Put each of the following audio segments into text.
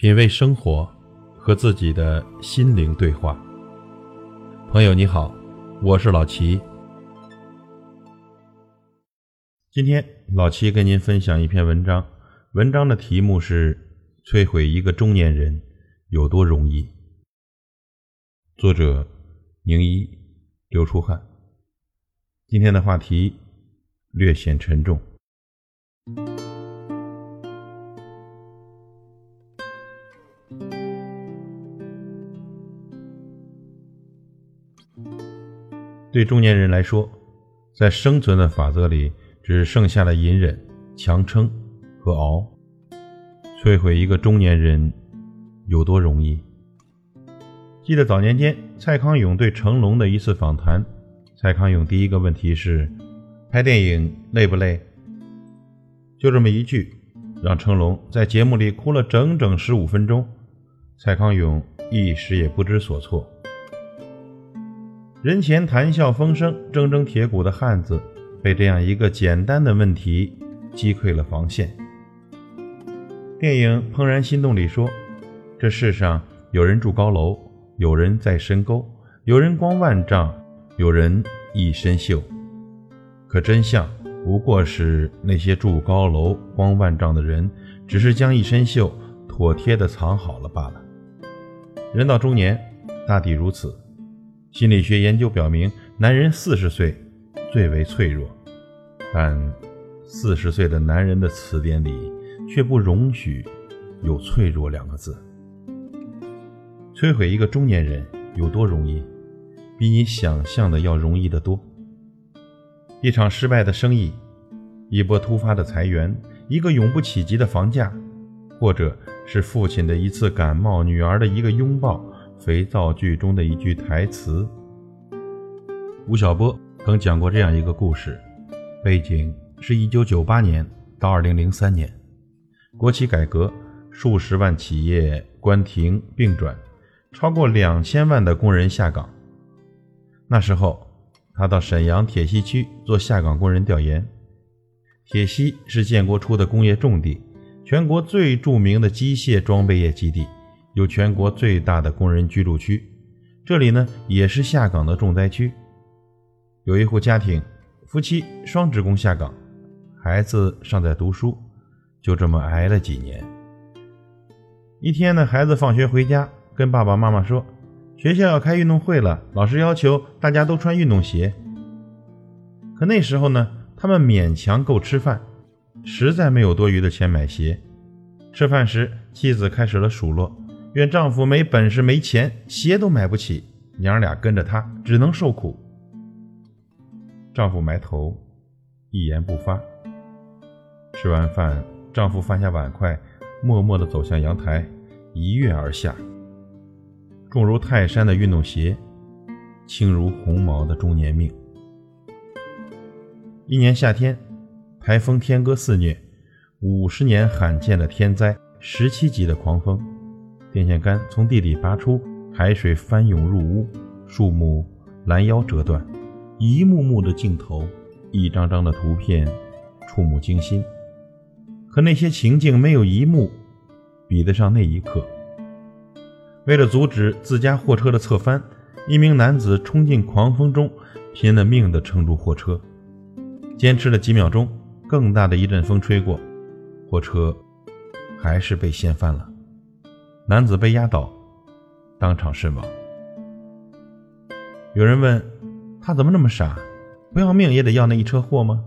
品味生活，和自己的心灵对话。朋友你好，我是老齐。今天老齐跟您分享一篇文章，文章的题目是《摧毁一个中年人有多容易》。作者宁一、刘出汉。今天的话题略显沉重。对中年人来说，在生存的法则里，只剩下了隐忍、强撑和熬。摧毁一个中年人有多容易？记得早年间蔡康永对成龙的一次访谈，蔡康永第一个问题是：拍电影累不累？就这么一句，让成龙在节目里哭了整整十五分钟。蔡康永一时也不知所措。人前谈笑风生、铮铮铁骨的汉子，被这样一个简单的问题击溃了防线。电影《怦然心动》里说：“这世上有人住高楼，有人在深沟，有人光万丈，有人一身锈。可真相不过是那些住高楼、光万丈的人，只是将一身锈妥帖地藏好了罢了。人到中年，大抵如此。”心理学研究表明，男人四十岁最为脆弱，但四十岁的男人的词典里却不容许有“脆弱”两个字。摧毁一个中年人有多容易？比你想象的要容易得多。一场失败的生意，一波突发的裁员，一个永不企及的房价，或者是父亲的一次感冒，女儿的一个拥抱。肥皂剧中的一句台词。吴晓波曾讲过这样一个故事，背景是一九九八年到二零零三年，国企改革，数十万企业关停并转，超过两千万的工人下岗。那时候，他到沈阳铁西区做下岗工人调研。铁西是建国初的工业重地，全国最著名的机械装备业基地。有全国最大的工人居住区，这里呢也是下岗的重灾区。有一户家庭，夫妻双职工下岗，孩子尚在读书，就这么挨了几年。一天呢，孩子放学回家，跟爸爸妈妈说，学校要开运动会了，老师要求大家都穿运动鞋。可那时候呢，他们勉强够吃饭，实在没有多余的钱买鞋。吃饭时，妻子开始了数落。愿丈夫没本事、没钱，鞋都买不起，娘俩跟着他只能受苦。丈夫埋头，一言不发。吃完饭，丈夫放下碗筷，默默地走向阳台，一跃而下。重如泰山的运动鞋，轻如鸿毛的中年命。一年夏天，台风天鸽肆虐，五十年罕见的天灾，十七级的狂风。电线杆从地里拔出，海水翻涌入屋，树木拦腰折断，一幕幕的镜头，一张张的图片，触目惊心。可那些情境没有一幕比得上那一刻。为了阻止自家货车的侧翻，一名男子冲进狂风中，拼了命地撑住货车。坚持了几秒钟，更大的一阵风吹过，货车还是被掀翻了。男子被压倒，当场身亡。有人问他怎么那么傻，不要命也得要那一车货吗？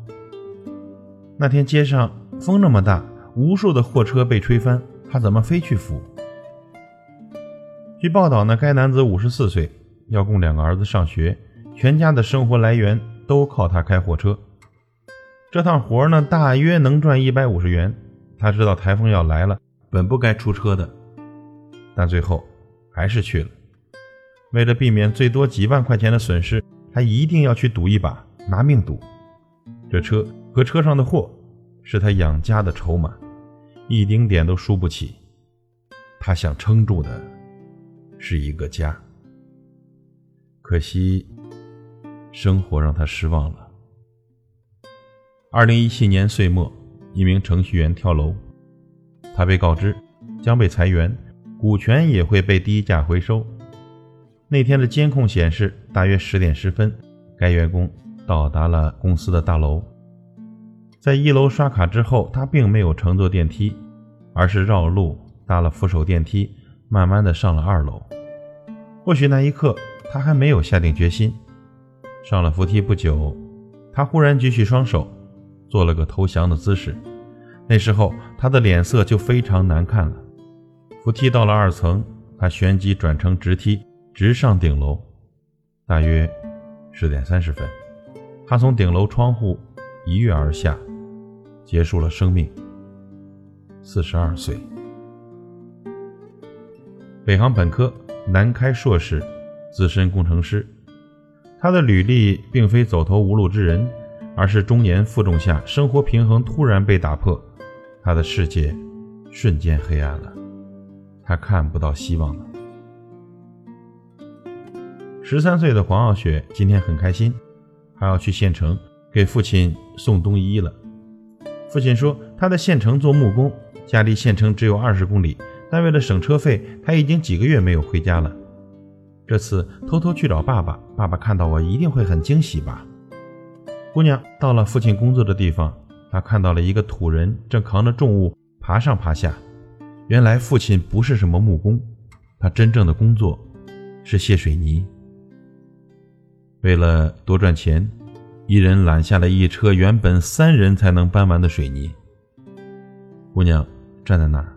那天街上风那么大，无数的货车被吹翻，他怎么非去扶？据报道呢，该男子五十四岁，要供两个儿子上学，全家的生活来源都靠他开货车。这趟活呢，大约能赚一百五十元。他知道台风要来了，本不该出车的。但最后还是去了。为了避免最多几万块钱的损失，他一定要去赌一把，拿命赌。这车和车上的货是他养家的筹码，一丁点都输不起。他想撑住的是一个家。可惜，生活让他失望了。二零一七年岁末，一名程序员跳楼，他被告知。将被裁员，股权也会被低价回收。那天的监控显示，大约十点十分，该员工到达了公司的大楼。在一楼刷卡之后，他并没有乘坐电梯，而是绕路搭了扶手电梯，慢慢的上了二楼。或许那一刻他还没有下定决心。上了扶梯不久，他忽然举起双手，做了个投降的姿势。那时候他的脸色就非常难看了。扶梯到了二层，他旋即转成直梯，直上顶楼。大约十点三十分，他从顶楼窗户一跃而下。结束了生命。四十二岁，北航本科，南开硕士，资深工程师。他的履历并非走投无路之人，而是中年负重下，生活平衡突然被打破，他的世界瞬间黑暗了，他看不到希望了。十三岁的黄傲雪今天很开心，还要去县城给父亲送冬衣了。父亲说，他在县城做木工，家离县城只有二十公里，但为了省车费，他已经几个月没有回家了。这次偷偷去找爸爸，爸爸看到我一定会很惊喜吧。姑娘到了父亲工作的地方，她看到了一个土人正扛着重物爬上爬下。原来父亲不是什么木工，他真正的工作是卸水泥。为了多赚钱。一人揽下了一车原本三人才能搬完的水泥。姑娘站在那儿，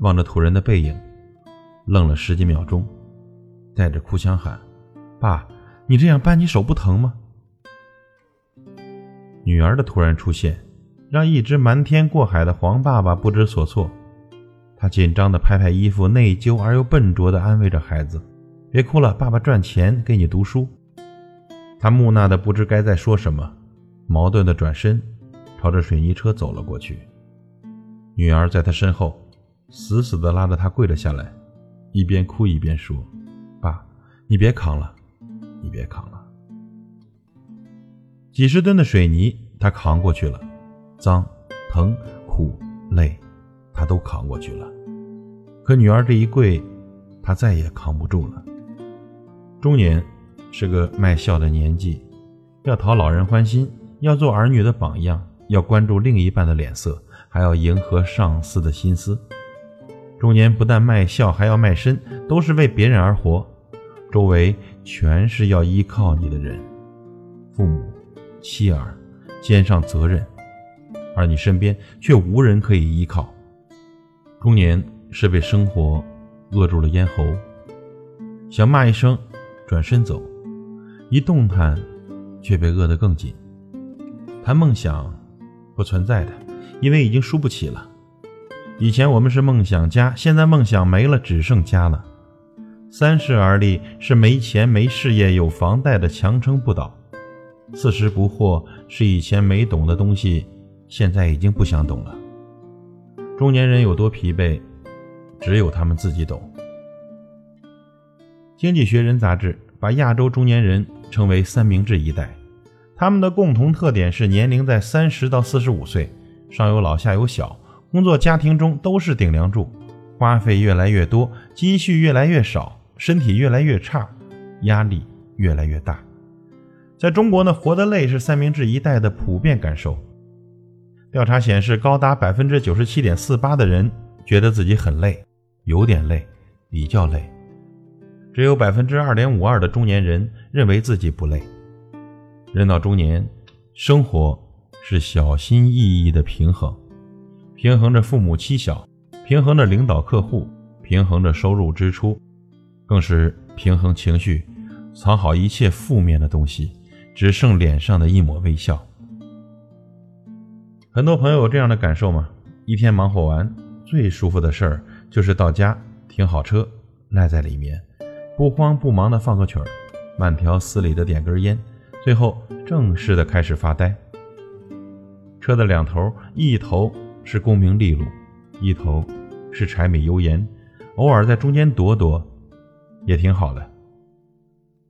望着土人的背影，愣了十几秒钟，带着哭腔喊：“爸，你这样搬，你手不疼吗？”女儿的突然出现，让一直瞒天过海的黄爸爸不知所措。他紧张地拍拍衣服，内疚而又笨拙地安慰着孩子：“别哭了，爸爸赚钱给你读书。”他木讷的不知该再说什么，矛盾的转身，朝着水泥车走了过去。女儿在他身后，死死的拉着他跪了下来，一边哭一边说：“爸，你别扛了，你别扛了。”几十吨的水泥，他扛过去了，脏、疼、苦、累，他都扛过去了。可女儿这一跪，他再也扛不住了。中年。是个卖笑的年纪，要讨老人欢心，要做儿女的榜样，要关注另一半的脸色，还要迎合上司的心思。中年不但卖笑，还要卖身，都是为别人而活。周围全是要依靠你的人，父母、妻儿，肩上责任，而你身边却无人可以依靠。中年是被生活扼住了咽喉，想骂一声，转身走。一动弹，却被扼得更紧。谈梦想，不存在的，因为已经输不起了。以前我们是梦想家，现在梦想没了，只剩家了。三十而立是没钱没事业有房贷的强撑不倒。四十不惑是以前没懂的东西，现在已经不想懂了。中年人有多疲惫，只有他们自己懂。经济学人杂志把亚洲中年人。称为三明治一代，他们的共同特点是年龄在三十到四十五岁，上有老下有小，工作家庭中都是顶梁柱，花费越来越多，积蓄越来越少，身体越来越差，压力越来越大。在中国呢，活得累是三明治一代的普遍感受。调查显示，高达百分之九十七点四八的人觉得自己很累，有点累，比较累。只有百分之二点五二的中年人认为自己不累。人到中年，生活是小心翼翼的平衡，平衡着父母妻小，平衡着领导客户，平衡着收入支出，更是平衡情绪，藏好一切负面的东西，只剩脸上的一抹微笑。很多朋友有这样的感受吗？一天忙活完，最舒服的事儿就是到家停好车，赖在里面。不慌不忙的放个曲儿，慢条斯理的点根烟，最后正式的开始发呆。车的两头，一头是功名利禄，一头是柴米油盐，偶尔在中间躲躲，也挺好的。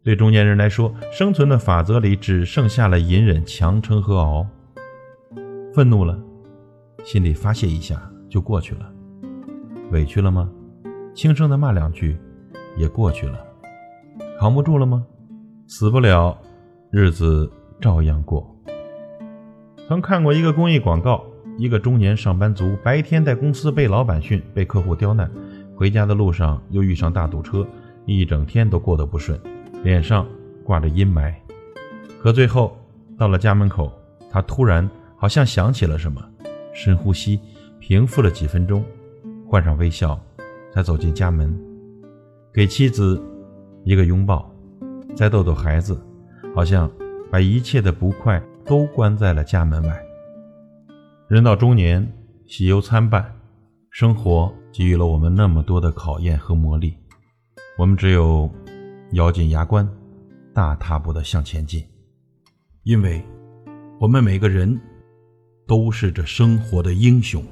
对中年人来说，生存的法则里只剩下了隐忍、强撑和熬。愤怒了，心里发泄一下就过去了；委屈了吗？轻声的骂两句，也过去了。扛不住了吗？死不了，日子照样过。曾看过一个公益广告，一个中年上班族白天在公司被老板训，被客户刁难，回家的路上又遇上大堵车，一整天都过得不顺，脸上挂着阴霾。可最后到了家门口，他突然好像想起了什么，深呼吸，平复了几分钟。换上微笑，才走进家门，给妻子一个拥抱，再逗逗孩子，好像把一切的不快都关在了家门外。人到中年，喜忧参半，生活给予了我们那么多的考验和磨砺，我们只有咬紧牙关，大踏步的向前进，因为我们每个人都是这生活的英雄。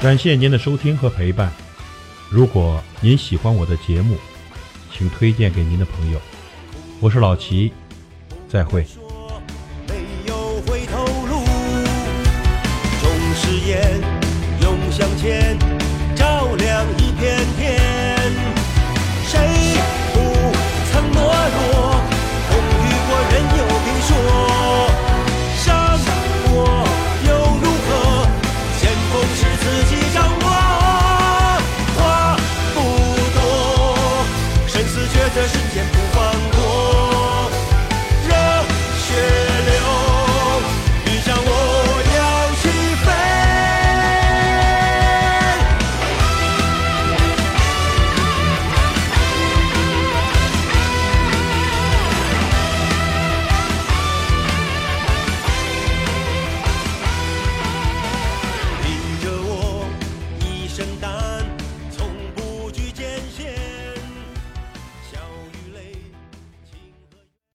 感谢您的收听和陪伴。如果您喜欢我的节目，请推荐给您的朋友。我是老齐，再会。没有回头路，誓言，勇向前，照亮一片天。